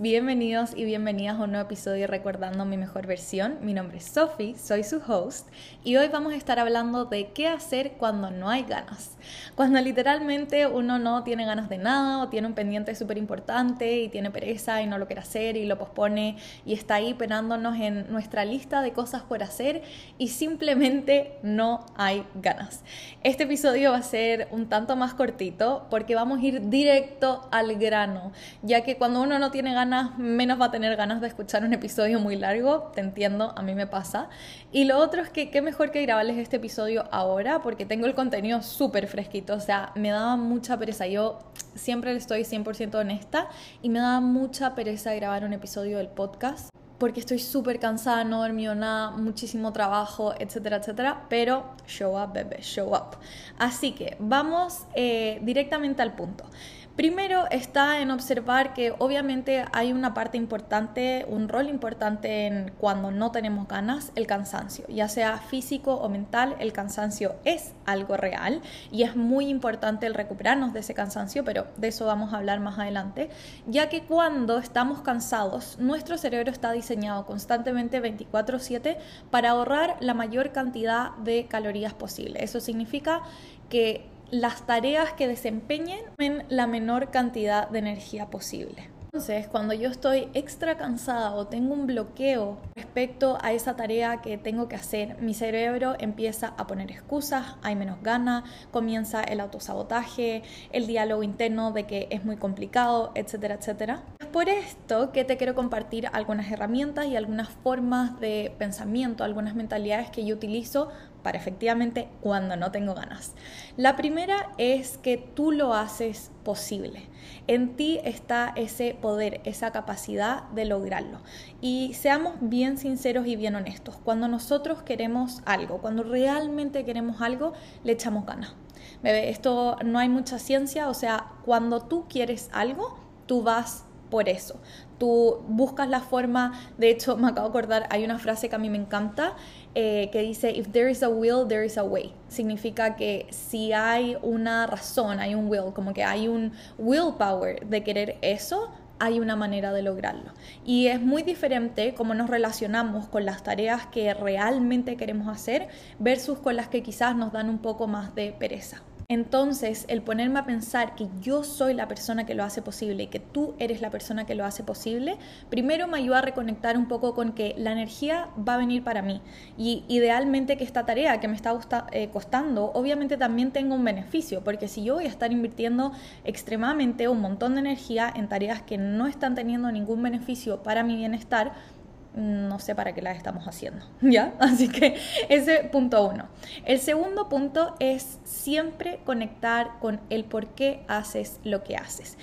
Bienvenidos y bienvenidas a un nuevo episodio Recordando mi mejor versión. Mi nombre es Sophie, soy su host y hoy vamos a estar hablando de qué hacer cuando no hay ganas. Cuando literalmente uno no tiene ganas de nada o tiene un pendiente súper importante y tiene pereza y no lo quiere hacer y lo pospone y está ahí penándonos en nuestra lista de cosas por hacer y simplemente no hay ganas. Este episodio va a ser un tanto más cortito porque vamos a ir directo al grano, ya que cuando uno no tiene ganas, menos va a tener ganas de escuchar un episodio muy largo, te entiendo, a mí me pasa. Y lo otro es que qué mejor que grabarles este episodio ahora, porque tengo el contenido súper fresquito, o sea, me daba mucha pereza, yo siempre estoy 100% honesta y me daba mucha pereza grabar un episodio del podcast porque estoy súper cansada, no dormí nada, muchísimo trabajo, etcétera, etcétera. Pero show up, bebé, show up. Así que vamos eh, directamente al punto. Primero está en observar que obviamente hay una parte importante, un rol importante en cuando no tenemos ganas, el cansancio, ya sea físico o mental, el cansancio es algo real y es muy importante el recuperarnos de ese cansancio, pero de eso vamos a hablar más adelante, ya que cuando estamos cansados, nuestro cerebro está diseñado constantemente 24/7 para ahorrar la mayor cantidad de calorías posible. Eso significa que las tareas que desempeñen en la menor cantidad de energía posible. Entonces, cuando yo estoy extra cansada o tengo un bloqueo respecto a esa tarea que tengo que hacer, mi cerebro empieza a poner excusas, hay menos ganas, comienza el autosabotaje, el diálogo interno de que es muy complicado, etcétera, etcétera. Es por esto que te quiero compartir algunas herramientas y algunas formas de pensamiento, algunas mentalidades que yo utilizo para efectivamente cuando no tengo ganas. La primera es que tú lo haces posible. En ti está ese poder, esa capacidad de lograrlo. Y seamos bien sinceros y bien honestos. Cuando nosotros queremos algo, cuando realmente queremos algo, le echamos ganas. Bebé, esto no hay mucha ciencia, o sea, cuando tú quieres algo, tú vas por eso. Tú buscas la forma, de hecho me acabo de acordar, hay una frase que a mí me encanta eh, que dice, if there is a will, there is a way. Significa que si hay una razón, hay un will, como que hay un willpower de querer eso, hay una manera de lograrlo. Y es muy diferente cómo nos relacionamos con las tareas que realmente queremos hacer versus con las que quizás nos dan un poco más de pereza. Entonces, el ponerme a pensar que yo soy la persona que lo hace posible y que tú eres la persona que lo hace posible, primero me ayuda a reconectar un poco con que la energía va a venir para mí. Y idealmente que esta tarea que me está eh, costando, obviamente también tenga un beneficio, porque si yo voy a estar invirtiendo extremadamente un montón de energía en tareas que no están teniendo ningún beneficio para mi bienestar, no sé para qué las estamos haciendo, ¿ya? Así que ese punto uno. El segundo punto es siempre conectar con el por qué haces lo que haces.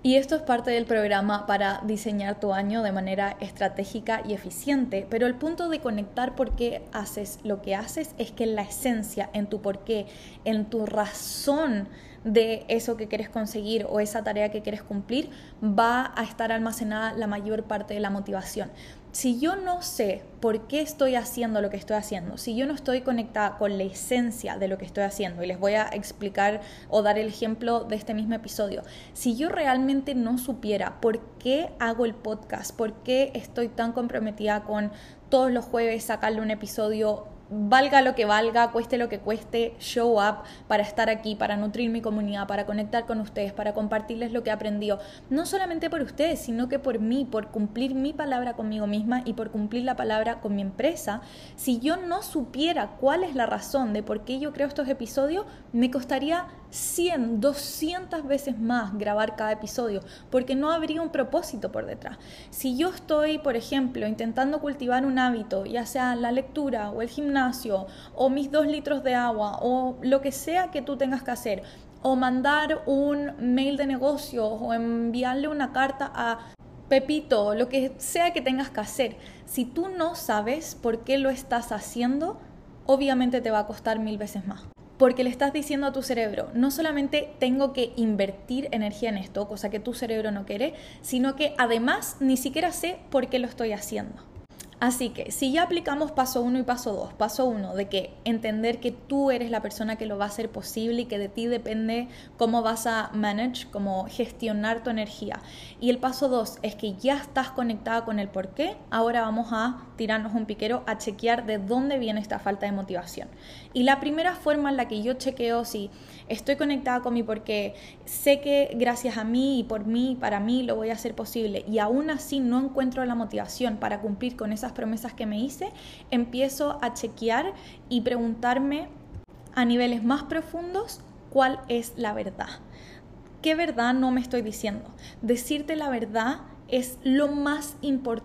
Y esto es parte del programa para diseñar tu año de manera estratégica y eficiente, pero el punto de conectar por qué haces lo que haces es que la esencia, en tu por qué, en tu razón de eso que quieres conseguir o esa tarea que quieres cumplir, va a estar almacenada la mayor parte de la motivación si yo no sé por qué estoy haciendo lo que estoy haciendo, si yo no estoy conectada con la esencia de lo que estoy haciendo, y les voy a explicar o dar el ejemplo de este mismo episodio, si yo realmente no supiera por qué hago el podcast, por qué estoy tan comprometida con todos los jueves sacarle un episodio valga lo que valga, cueste lo que cueste, show up para estar aquí, para nutrir mi comunidad, para conectar con ustedes, para compartirles lo que he no solamente por ustedes, sino que por mí, por cumplir mi palabra conmigo misma y por cumplir la palabra con mi empresa. Si yo no supiera cuál es la razón de por qué yo creo estos episodios, me costaría 100, 200 veces más grabar cada episodio, porque no habría un propósito por detrás. Si yo estoy, por ejemplo, intentando cultivar un hábito, ya sea la lectura o el gimnasio, o mis dos litros de agua, o lo que sea que tú tengas que hacer, o mandar un mail de negocio, o enviarle una carta a Pepito, lo que sea que tengas que hacer, si tú no sabes por qué lo estás haciendo, obviamente te va a costar mil veces más porque le estás diciendo a tu cerebro, no solamente tengo que invertir energía en esto, cosa que tu cerebro no quiere, sino que además ni siquiera sé por qué lo estoy haciendo. Así que si ya aplicamos paso uno y paso dos, paso uno de que entender que tú eres la persona que lo va a hacer posible y que de ti depende cómo vas a manage, cómo gestionar tu energía. Y el paso dos es que ya estás conectada con el por qué, ahora vamos a tirarnos un piquero a chequear de dónde viene esta falta de motivación. Y la primera forma en la que yo chequeo si estoy conectada con mi porque sé que gracias a mí y por mí, para mí lo voy a hacer posible y aún así no encuentro la motivación para cumplir con esas promesas que me hice, empiezo a chequear y preguntarme a niveles más profundos cuál es la verdad. ¿Qué verdad no me estoy diciendo? Decirte la verdad es lo más importante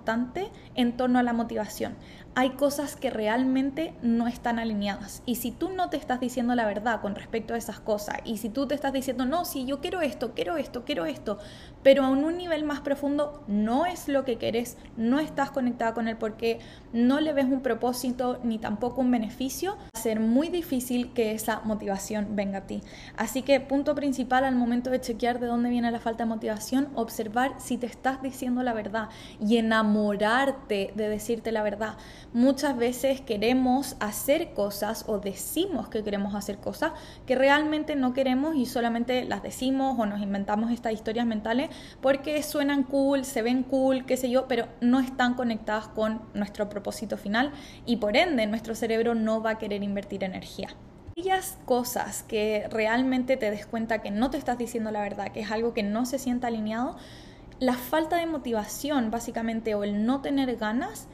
en torno a la motivación hay cosas que realmente no están alineadas. Y si tú no te estás diciendo la verdad con respecto a esas cosas, y si tú te estás diciendo, no, si yo quiero esto, quiero esto, quiero esto, pero a un nivel más profundo no es lo que querés, no estás conectada con el porque no le ves un propósito ni tampoco un beneficio, va a ser muy difícil que esa motivación venga a ti. Así que punto principal al momento de chequear de dónde viene la falta de motivación, observar si te estás diciendo la verdad y enamorarte de decirte la verdad. Muchas veces queremos hacer cosas o decimos que queremos hacer cosas que realmente no queremos y solamente las decimos o nos inventamos estas historias mentales porque suenan cool, se ven cool, qué sé yo, pero no están conectadas con nuestro propósito final y por ende nuestro cerebro no va a querer invertir energía. Aquellas cosas que realmente te des cuenta que no te estás diciendo la verdad, que es algo que no se sienta alineado, la falta de motivación básicamente o el no tener ganas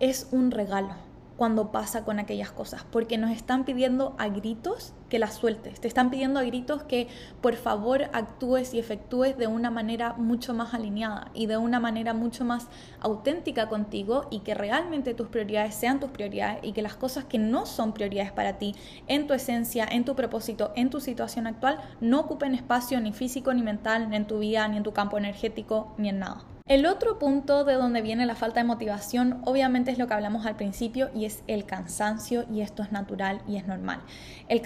es un regalo cuando pasa con aquellas cosas, porque nos están pidiendo a gritos que las sueltes, te están pidiendo a gritos que por favor actúes y efectúes de una manera mucho más alineada y de una manera mucho más auténtica contigo y que realmente tus prioridades sean tus prioridades y que las cosas que no son prioridades para ti en tu esencia, en tu propósito, en tu situación actual, no ocupen espacio ni físico ni mental, ni en tu vida, ni en tu campo energético, ni en nada. El otro punto de donde viene la falta de motivación obviamente es lo que hablamos al principio y es el cansancio y esto es natural y es normal. El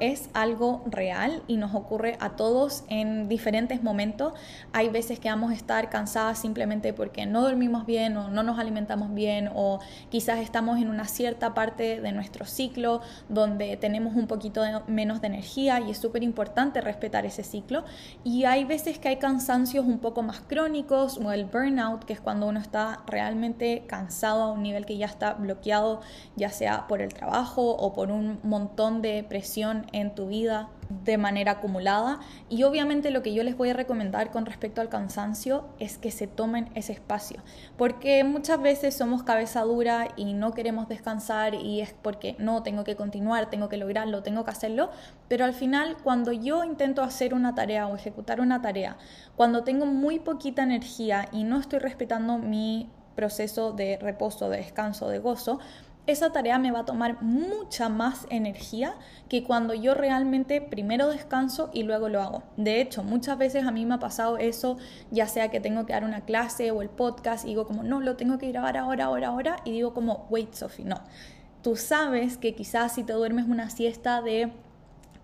es algo real y nos ocurre a todos en diferentes momentos. Hay veces que vamos a estar cansadas simplemente porque no dormimos bien o no nos alimentamos bien o quizás estamos en una cierta parte de nuestro ciclo donde tenemos un poquito menos de energía y es súper importante respetar ese ciclo. Y hay veces que hay cansancios un poco más crónicos o el burnout, que es cuando uno está realmente cansado a un nivel que ya está bloqueado, ya sea por el trabajo o por un montón de presión en tu vida de manera acumulada. Y obviamente lo que yo les voy a recomendar con respecto al cansancio es que se tomen ese espacio, porque muchas veces somos cabeza dura y no queremos descansar y es porque no, tengo que continuar, tengo que lograrlo, tengo que hacerlo, pero al final cuando yo intento hacer una tarea o ejecutar una tarea, cuando tengo muy poquita energía y no estoy respetando mi proceso de reposo, de descanso, de gozo, esa tarea me va a tomar mucha más energía que cuando yo realmente primero descanso y luego lo hago. De hecho, muchas veces a mí me ha pasado eso, ya sea que tengo que dar una clase o el podcast y digo como, no, lo tengo que grabar ahora, ahora, ahora, y digo como, wait, Sophie, no. Tú sabes que quizás si te duermes una siesta de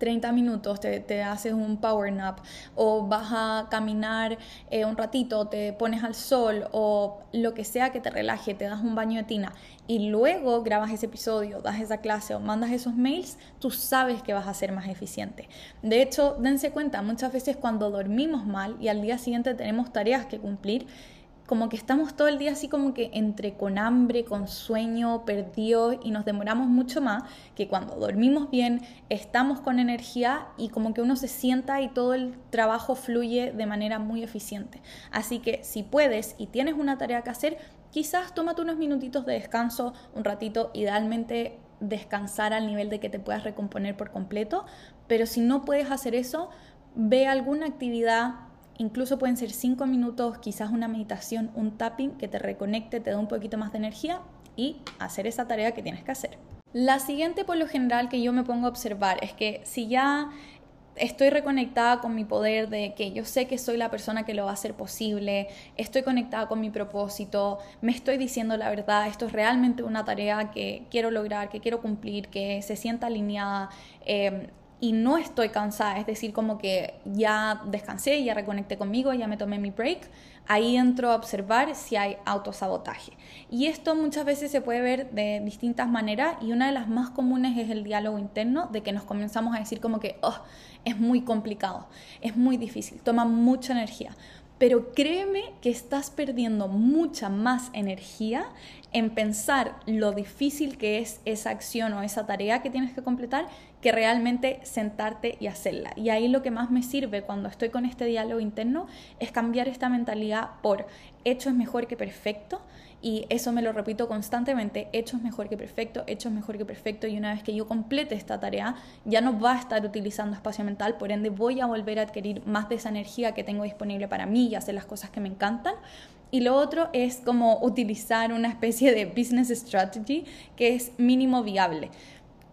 30 minutos, te, haces un power nap o vas a caminar eh, un ratito, te pones al sol o lo que sea que te relaje, te das un baño de tina y luego grabas ese episodio, das esa clase o mandas esos mails, tú sabes que vas a ser más eficiente. De hecho, dense cuenta, muchas veces cuando dormimos mal y al día siguiente tenemos tareas que cumplir, como que estamos todo el día así como que entre con hambre, con sueño, perdidos y nos demoramos mucho más que cuando dormimos bien, estamos con energía y como que uno se sienta y todo el trabajo fluye de manera muy eficiente. Así que si puedes y tienes una tarea que hacer, quizás tómate unos minutitos de descanso, un ratito, idealmente descansar al nivel de que te puedas recomponer por completo, pero si no puedes hacer eso, ve alguna actividad Incluso pueden ser cinco minutos, quizás una meditación, un tapping que te reconecte, te da un poquito más de energía y hacer esa tarea que tienes que hacer. La siguiente por lo general que yo me pongo a observar es que si ya estoy reconectada con mi poder de que yo sé que soy la persona que lo va a hacer posible, estoy conectada con mi propósito, me estoy diciendo la verdad, esto es realmente una tarea que quiero lograr, que quiero cumplir, que se sienta alineada. Eh, y no estoy cansada, es decir, como que ya descansé, ya reconecté conmigo, ya me tomé mi break, ahí entro a observar si hay autosabotaje. Y esto muchas veces se puede ver de distintas maneras y una de las más comunes es el diálogo interno, de que nos comenzamos a decir como que, oh, es muy complicado, es muy difícil, toma mucha energía. Pero créeme que estás perdiendo mucha más energía en pensar lo difícil que es esa acción o esa tarea que tienes que completar que realmente sentarte y hacerla. Y ahí lo que más me sirve cuando estoy con este diálogo interno es cambiar esta mentalidad por hecho es mejor que perfecto y eso me lo repito constantemente, hecho es mejor que perfecto, hecho es mejor que perfecto y una vez que yo complete esta tarea ya no va a estar utilizando espacio mental, por ende voy a volver a adquirir más de esa energía que tengo disponible para mí y hacer las cosas que me encantan. Y lo otro es como utilizar una especie de business strategy que es mínimo viable.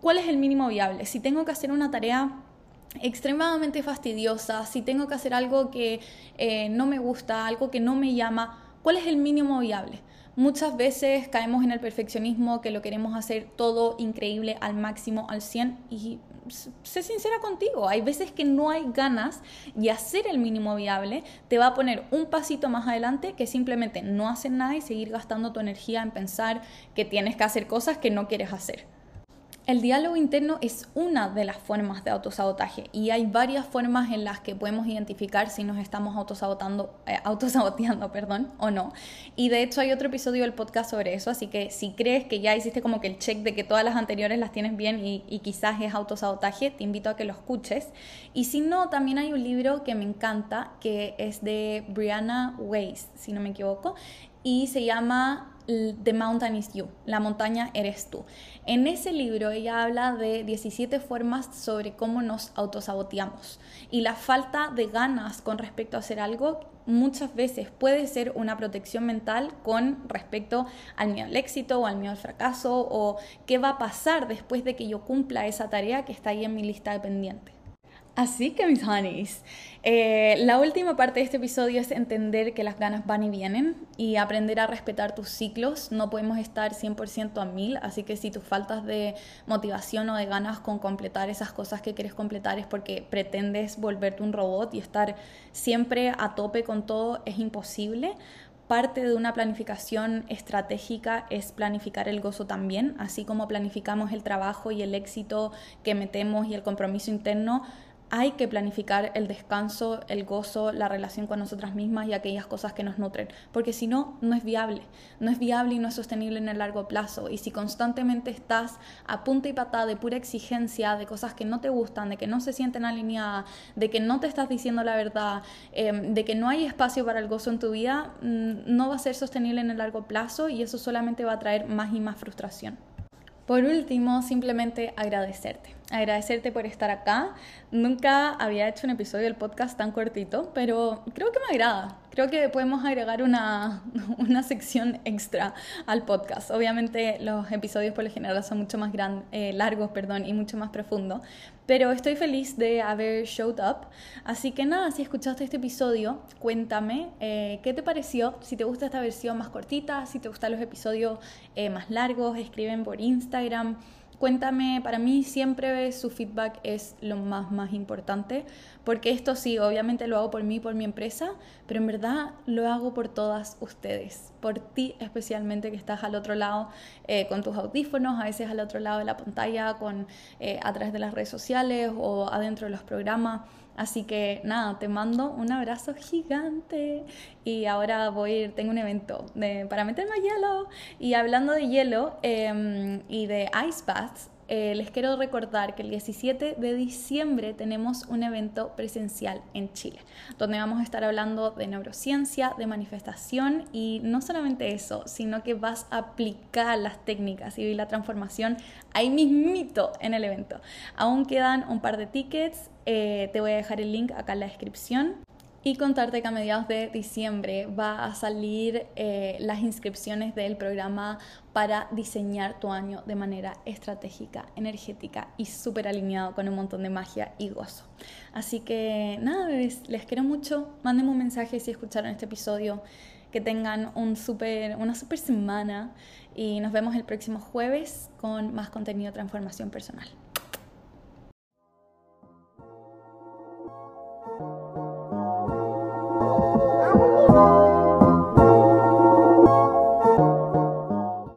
¿Cuál es el mínimo viable? Si tengo que hacer una tarea extremadamente fastidiosa, si tengo que hacer algo que eh, no me gusta, algo que no me llama, ¿cuál es el mínimo viable? Muchas veces caemos en el perfeccionismo, que lo queremos hacer todo increíble al máximo, al 100 y sé sincera contigo, hay veces que no hay ganas y hacer el mínimo viable te va a poner un pasito más adelante que simplemente no hacer nada y seguir gastando tu energía en pensar que tienes que hacer cosas que no quieres hacer. El diálogo interno es una de las formas de autosabotaje y hay varias formas en las que podemos identificar si nos estamos autosabotando, eh, autosaboteando perdón, o no. Y de hecho hay otro episodio del podcast sobre eso, así que si crees que ya hiciste como que el check de que todas las anteriores las tienes bien y, y quizás es autosabotaje, te invito a que lo escuches. Y si no, también hay un libro que me encanta que es de Brianna Weiss, si no me equivoco, y se llama The Mountain is You, la montaña eres tú. En ese libro ella habla de 17 formas sobre cómo nos autosaboteamos y la falta de ganas con respecto a hacer algo muchas veces puede ser una protección mental con respecto al miedo al éxito o al miedo al fracaso o qué va a pasar después de que yo cumpla esa tarea que está ahí en mi lista de pendientes. Así que mis honeys, eh, la última parte de este episodio es entender que las ganas van y vienen y aprender a respetar tus ciclos. No podemos estar 100% a mil, así que si tú faltas de motivación o de ganas con completar esas cosas que quieres completar es porque pretendes volverte un robot y estar siempre a tope con todo, es imposible parte de una planificación estratégica es planificar el gozo también, así como planificamos el trabajo y el éxito que metemos y el compromiso interno, hay que planificar el descanso, el gozo, la relación con nosotras mismas y aquellas cosas que nos nutren, porque si no, no es viable, no es viable y no es sostenible en el largo plazo. Y si constantemente estás a punta y patada de pura exigencia, de cosas que no te gustan, de que no se sienten alineadas, de que no te estás diciendo la verdad, em, de que no hay espacio para el gozo en tu vida, mm, no va a ser sostenible en el largo plazo y eso solamente va a traer más y más frustración. Por último, simplemente agradecerte. Agradecerte por estar acá. Nunca había hecho un episodio del podcast tan cortito, pero creo que me agrada creo que podemos agregar una, una, sección extra al podcast. Obviamente los episodios por lo general son mucho más gran, eh, largos perdón, y mucho más profundos, pero estoy feliz de haber showed up. Así que nada, si escuchaste este episodio, cuéntame eh, qué te pareció, si te gusta esta versión más cortita, si te gustan los episodios eh, más largos, escriben por Instagram. Cuéntame, para mí siempre su feedback es lo más, más importante, porque esto sí, obviamente lo hago por mí, por mi empresa, pero en verdad lo hago por todas ustedes, por ti especialmente que estás al otro lado eh, con tus audífonos, a veces al otro lado de la pantalla, con, eh, a través de las redes sociales o adentro de los programas. Así que nada, te mando un abrazo gigante. Y ahora voy, tengo un evento de, para meterme a hielo. Y hablando de hielo em, y de ice baths, eh, les quiero recordar que el 17 de diciembre tenemos un evento presencial en Chile, donde vamos a estar hablando de neurociencia, de manifestación y no solamente eso, sino que vas a aplicar las técnicas y la transformación ahí mismito en el evento. Aún quedan un par de tickets, eh, te voy a dejar el link acá en la descripción y contarte que a mediados de diciembre va a salir eh, las inscripciones del programa para diseñar tu año de manera estratégica, energética y súper alineado con un montón de magia y gozo. Así que nada, les quiero mucho. Mándenme un mensaje si escucharon este episodio. Que tengan un super, una super semana y nos vemos el próximo jueves con más contenido de transformación personal.